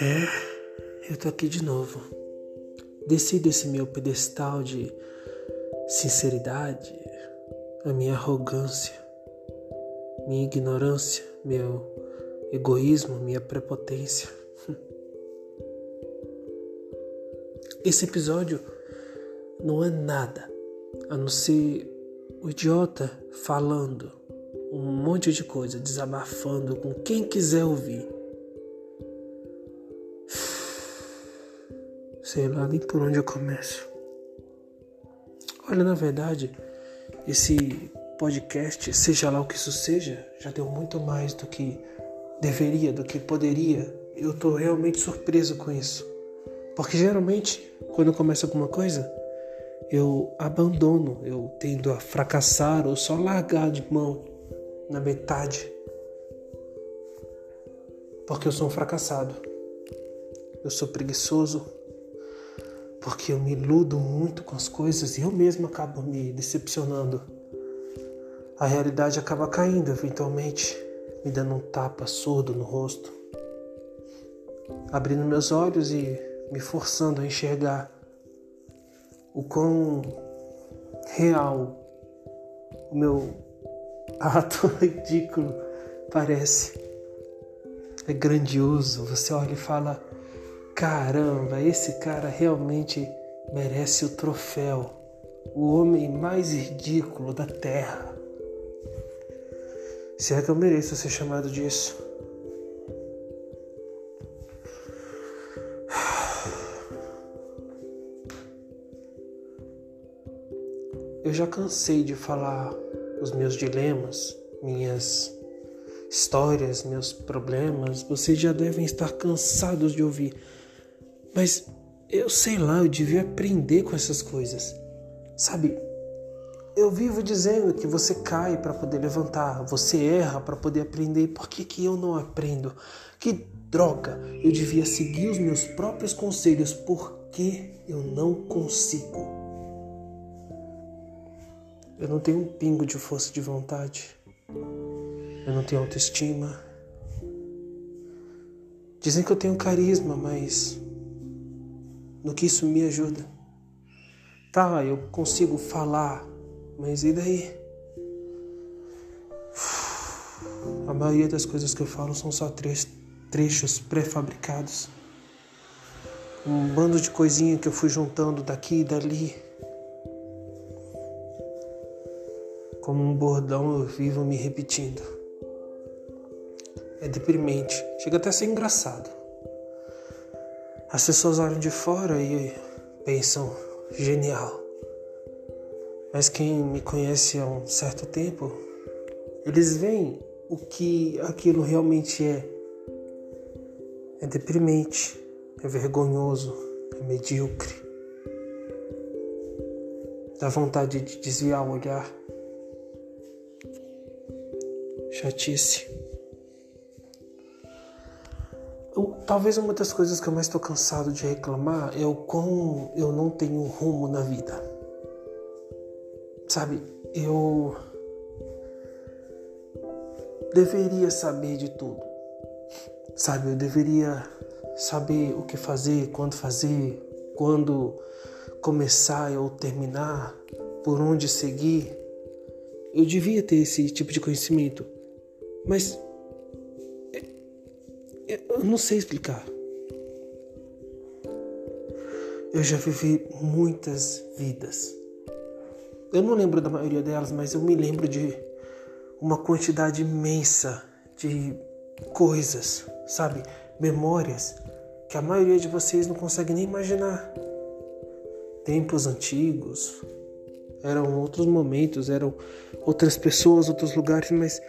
É, eu tô aqui de novo. Desci desse meu pedestal de sinceridade, a minha arrogância, minha ignorância, meu egoísmo, minha prepotência. Esse episódio não é nada a não ser o idiota falando um monte de coisa, desabafando com quem quiser ouvir. Sei lá nem por onde eu começo. Olha, na verdade, esse podcast, seja lá o que isso seja, já deu muito mais do que deveria, do que poderia. Eu tô realmente surpreso com isso. Porque geralmente, quando eu começo alguma coisa, eu abandono, eu tendo a fracassar ou só largar de mão na metade. Porque eu sou um fracassado. Eu sou preguiçoso, porque eu me iludo muito com as coisas e eu mesmo acabo me decepcionando. A realidade acaba caindo eventualmente, me dando um tapa surdo no rosto, abrindo meus olhos e me forçando a enxergar o quão real o meu ato ridículo parece. É grandioso. Você olha e fala: Caramba, esse cara realmente merece o troféu. O homem mais ridículo da terra. Será que eu mereço ser chamado disso? Eu já cansei de falar os meus dilemas, minhas histórias, meus problemas. Vocês já devem estar cansados de ouvir mas eu sei lá, eu devia aprender com essas coisas. Sabe? Eu vivo dizendo que você cai para poder levantar, você erra para poder aprender. Por que, que eu não aprendo? Que droga! Eu devia seguir os meus próprios conselhos. Por que eu não consigo? Eu não tenho um pingo de força de vontade. Eu não tenho autoestima. Dizem que eu tenho carisma, mas no que isso me ajuda. Tá, eu consigo falar, mas e daí? A maioria das coisas que eu falo são só trechos pré-fabricados. Um bando de coisinha que eu fui juntando daqui e dali. Como um bordão eu vivo me repetindo. É deprimente, chega até a ser engraçado. As pessoas olham de fora e pensam genial. Mas quem me conhece há um certo tempo, eles veem o que aquilo realmente é. É deprimente, é vergonhoso, é medíocre. Dá vontade de desviar o olhar. Chatice. Eu, talvez uma das coisas que eu mais estou cansado de reclamar é o como eu não tenho rumo na vida. Sabe, eu deveria saber de tudo. Sabe, eu deveria saber o que fazer, quando fazer, quando começar ou terminar, por onde seguir. Eu devia ter esse tipo de conhecimento. Mas eu não sei explicar. Eu já vivi muitas vidas. Eu não lembro da maioria delas, mas eu me lembro de uma quantidade imensa de coisas, sabe? Memórias que a maioria de vocês não consegue nem imaginar. Tempos antigos, eram outros momentos, eram outras pessoas, outros lugares, mas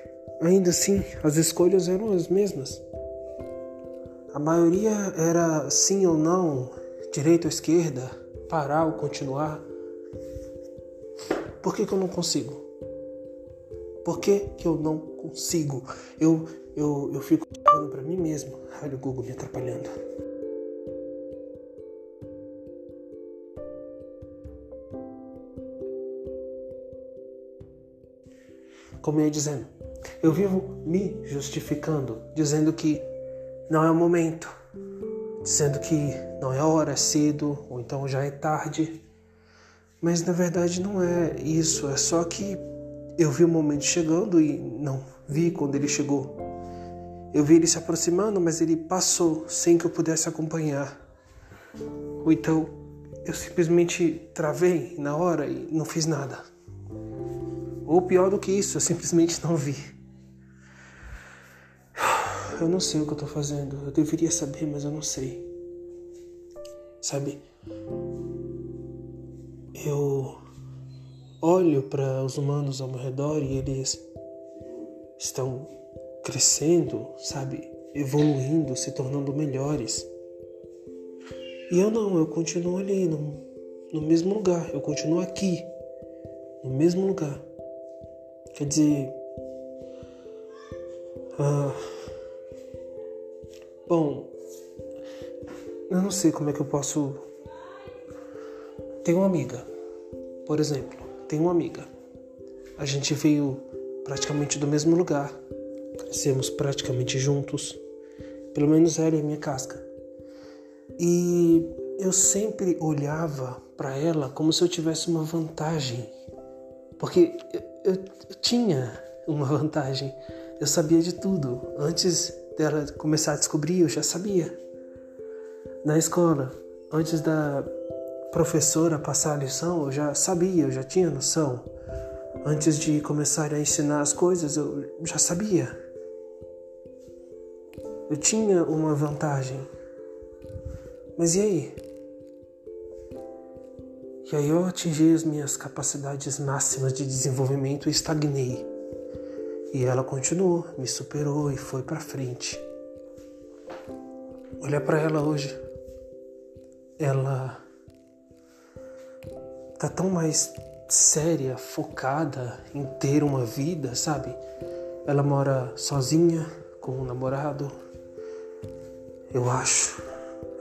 ainda assim as escolhas eram as mesmas. A maioria era sim ou não, direita ou esquerda, parar ou continuar. Por que, que eu não consigo? Por que, que eu não consigo? Eu, eu, eu fico falando para mim mesmo. Olha o Google me atrapalhando. Como eu ia dizendo, Eu vivo me justificando, dizendo que não é o momento, dizendo que não é hora, é cedo, ou então já é tarde. Mas na verdade não é isso, é só que eu vi o momento chegando e não vi quando ele chegou. Eu vi ele se aproximando, mas ele passou sem que eu pudesse acompanhar. Ou então eu simplesmente travei na hora e não fiz nada. Ou pior do que isso, eu simplesmente não vi. Eu não sei o que eu tô fazendo. Eu deveria saber, mas eu não sei. Sabe? Eu olho para os humanos ao meu redor e eles estão crescendo, sabe? Evoluindo, se tornando melhores. E eu não, eu continuo ali, no, no mesmo lugar. Eu continuo aqui, no mesmo lugar. Quer dizer. Ah, bom, eu não sei como é que eu posso. Tenho uma amiga, por exemplo, tenho uma amiga. A gente veio praticamente do mesmo lugar, crescemos praticamente juntos, pelo menos ela e minha casca. E eu sempre olhava para ela como se eu tivesse uma vantagem, porque eu, tinha uma vantagem. Eu sabia de tudo. Antes dela começar a descobrir, eu já sabia. Na escola, antes da professora passar a lição, eu já sabia, eu já tinha noção. Antes de começar a ensinar as coisas, eu já sabia. Eu tinha uma vantagem. Mas e aí? E aí eu atingi as minhas capacidades máximas de desenvolvimento e estagnei. E ela continuou, me superou e foi para frente. Olha para ela hoje. Ela tá tão mais séria, focada em ter uma vida, sabe? Ela mora sozinha com um namorado. Eu acho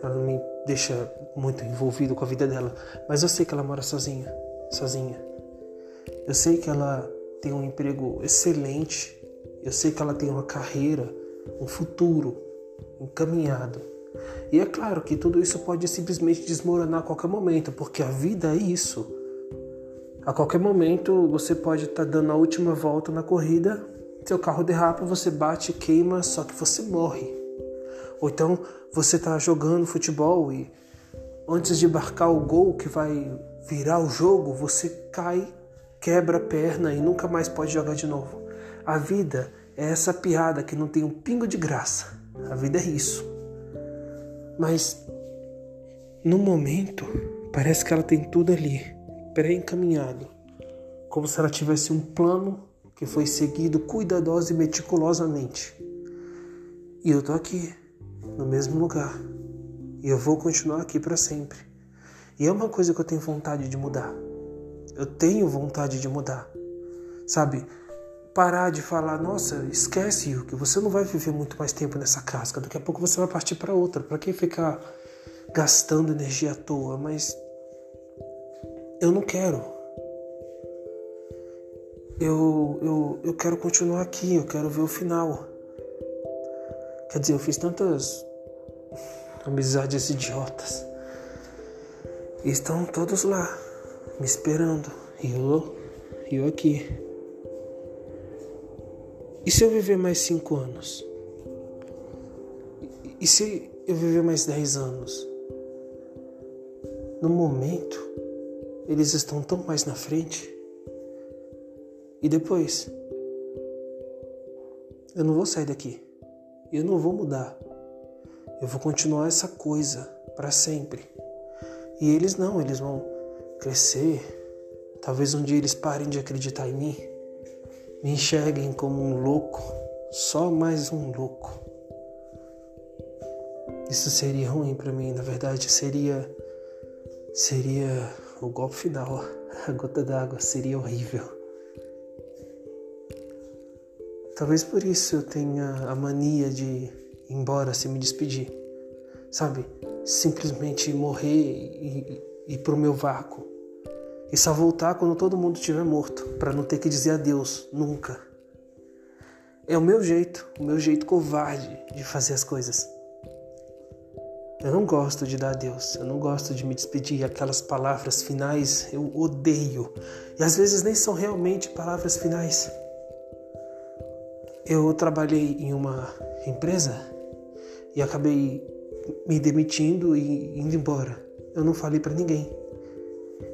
ela não me deixa muito envolvido com a vida dela, mas eu sei que ela mora sozinha, sozinha. Eu sei que ela tem um emprego excelente. Eu sei que ela tem uma carreira, um futuro encaminhado. E é claro que tudo isso pode simplesmente desmoronar a qualquer momento, porque a vida é isso. A qualquer momento você pode estar tá dando a última volta na corrida, seu carro derrapa, você bate, queima, só que você morre. Ou então você está jogando futebol e antes de marcar o gol que vai virar o jogo, você cai, quebra a perna e nunca mais pode jogar de novo. A vida é essa piada que não tem um pingo de graça. A vida é isso. Mas no momento, parece que ela tem tudo ali, pré-encaminhado, como se ela tivesse um plano que foi seguido cuidadosa e meticulosamente. E eu tô aqui no mesmo lugar. E eu vou continuar aqui para sempre. E é uma coisa que eu tenho vontade de mudar. Eu tenho vontade de mudar. Sabe? Parar de falar, nossa, esquece o que você não vai viver muito mais tempo nessa casca. Daqui a pouco você vai partir para outra. Para que ficar gastando energia à toa? Mas eu não quero. Eu, eu, eu quero continuar aqui, eu quero ver o final. Quer dizer, eu fiz tantas amizades idiotas. E estão todos lá, me esperando. E eu, eu aqui. E se eu viver mais cinco anos? E se eu viver mais dez anos? No momento, eles estão tão mais na frente. E depois? Eu não vou sair daqui. Eu não vou mudar. Eu vou continuar essa coisa para sempre. E eles não, eles vão crescer. Talvez um dia eles parem de acreditar em mim. Me enxerguem como um louco, só mais um louco. Isso seria ruim para mim, na verdade seria seria o golpe final, a gota d'água seria horrível. Talvez por isso eu tenha a mania de ir embora sem me despedir. Sabe? Simplesmente morrer e ir pro meu vácuo. E só voltar quando todo mundo estiver morto, para não ter que dizer adeus nunca. É o meu jeito, o meu jeito covarde de fazer as coisas. Eu não gosto de dar adeus, eu não gosto de me despedir, aquelas palavras finais eu odeio. E às vezes nem são realmente palavras finais. Eu trabalhei em uma empresa e acabei me demitindo e indo embora. Eu não falei para ninguém.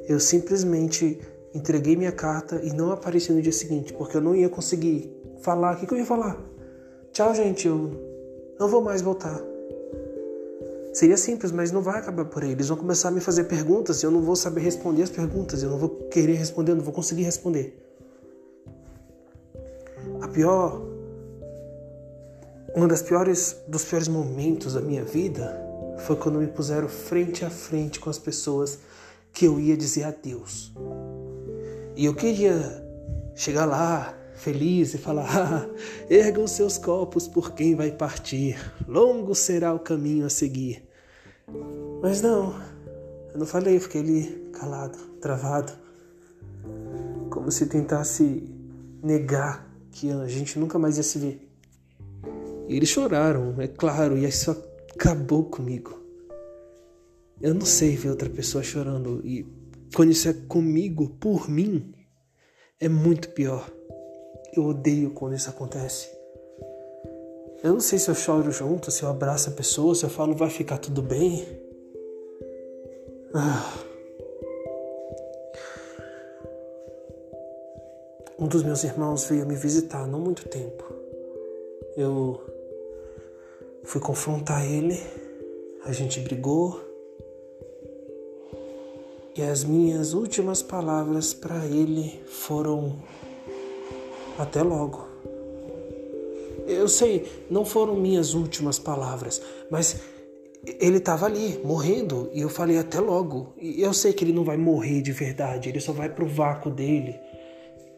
Eu simplesmente entreguei minha carta e não apareci no dia seguinte, porque eu não ia conseguir falar. O que, que eu ia falar? Tchau, gente, eu não vou mais voltar. Seria simples, mas não vai acabar por aí. Eles vão começar a me fazer perguntas e eu não vou saber responder as perguntas, eu não vou querer responder, eu não vou conseguir responder. A pior uma das piores dos piores momentos da minha vida foi quando me puseram frente a frente com as pessoas que eu ia dizer adeus. E eu queria chegar lá feliz e falar: ah, ergam seus copos por quem vai partir, longo será o caminho a seguir. Mas não, eu não falei, fiquei ali calado, travado, como se tentasse negar que a gente nunca mais ia se ver. E eles choraram, é claro, e isso acabou comigo. Eu não sei ver outra pessoa chorando e quando isso é comigo, por mim, é muito pior. Eu odeio quando isso acontece. Eu não sei se eu choro junto, se eu abraço a pessoa, se eu falo vai ficar tudo bem. Ah. Um dos meus irmãos veio me visitar não muito tempo. Eu Fui confrontar ele, a gente brigou. E as minhas últimas palavras para ele foram: Até logo. Eu sei, não foram minhas últimas palavras, mas ele estava ali, morrendo, e eu falei até logo. E eu sei que ele não vai morrer de verdade, ele só vai pro vácuo dele,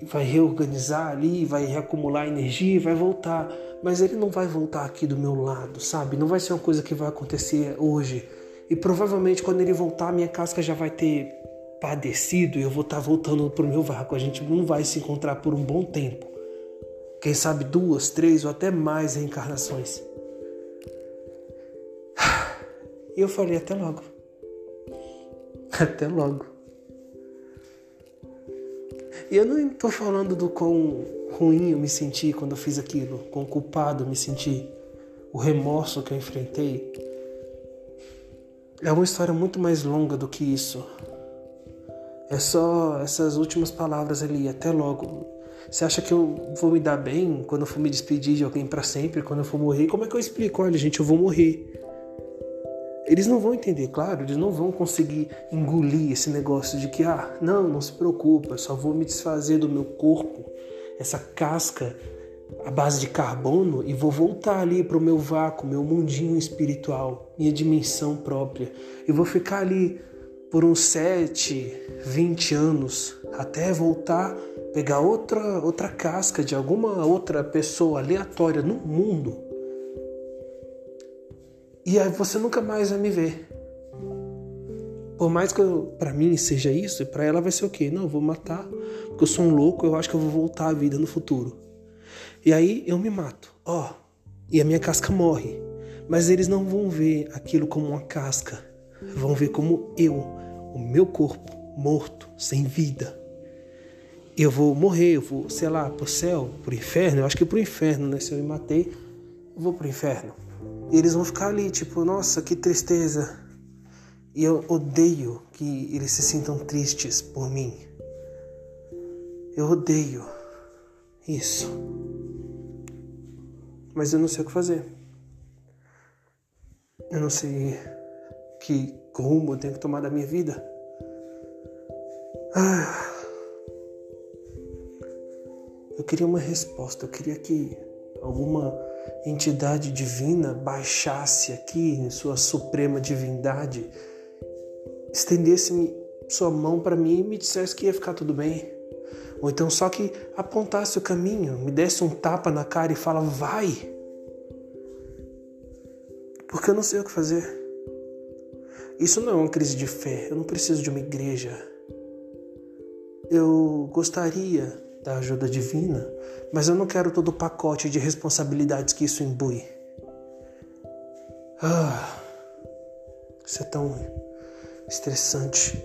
vai reorganizar ali, vai reacumular energia vai voltar mas ele não vai voltar aqui do meu lado, sabe? Não vai ser uma coisa que vai acontecer hoje. E provavelmente quando ele voltar, minha casca já vai ter padecido e eu vou estar tá voltando pro meu vácuo. A gente não vai se encontrar por um bom tempo. Quem sabe duas, três ou até mais reencarnações. E eu falei até logo. Até logo. E eu não estou falando do quão ruim eu me senti quando eu fiz aquilo, quão culpado eu me senti, o remorso que eu enfrentei. É uma história muito mais longa do que isso. É só essas últimas palavras ali, até logo. Você acha que eu vou me dar bem quando eu for me despedir de alguém para sempre, quando eu for morrer? Como é que eu explico? Olha, gente, eu vou morrer. Eles não vão entender, claro, eles não vão conseguir engolir esse negócio de que, ah, não, não se preocupa, só vou me desfazer do meu corpo, essa casca à base de carbono e vou voltar ali para o meu vácuo, meu mundinho espiritual, minha dimensão própria. E vou ficar ali por uns 7, 20 anos até voltar, pegar outra, outra casca de alguma outra pessoa aleatória no mundo e aí você nunca mais vai me ver. Por mais que para mim seja isso, para ela vai ser o quê? Não, eu vou matar, porque eu sou um louco, eu acho que eu vou voltar à vida no futuro. E aí eu me mato, ó, e a minha casca morre. Mas eles não vão ver aquilo como uma casca, vão ver como eu, o meu corpo morto, sem vida. Eu vou morrer, eu vou, sei lá, pro céu, pro inferno, eu acho que pro inferno, né? Se eu me matei, eu vou pro inferno. E eles vão ficar ali, tipo, nossa, que tristeza. E eu odeio que eles se sintam tristes por mim. Eu odeio isso. Mas eu não sei o que fazer. Eu não sei que rumo eu tenho que tomar da minha vida. Ah. Eu queria uma resposta. Eu queria que alguma entidade divina baixasse aqui em sua suprema divindade, estendesse sua mão para mim e me dissesse que ia ficar tudo bem. Ou então só que apontasse o caminho, me desse um tapa na cara e fala: "Vai". Porque eu não sei o que fazer. Isso não é uma crise de fé. Eu não preciso de uma igreja. Eu gostaria da ajuda divina, mas eu não quero todo o pacote de responsabilidades que isso imbui. Ah, isso é tão estressante.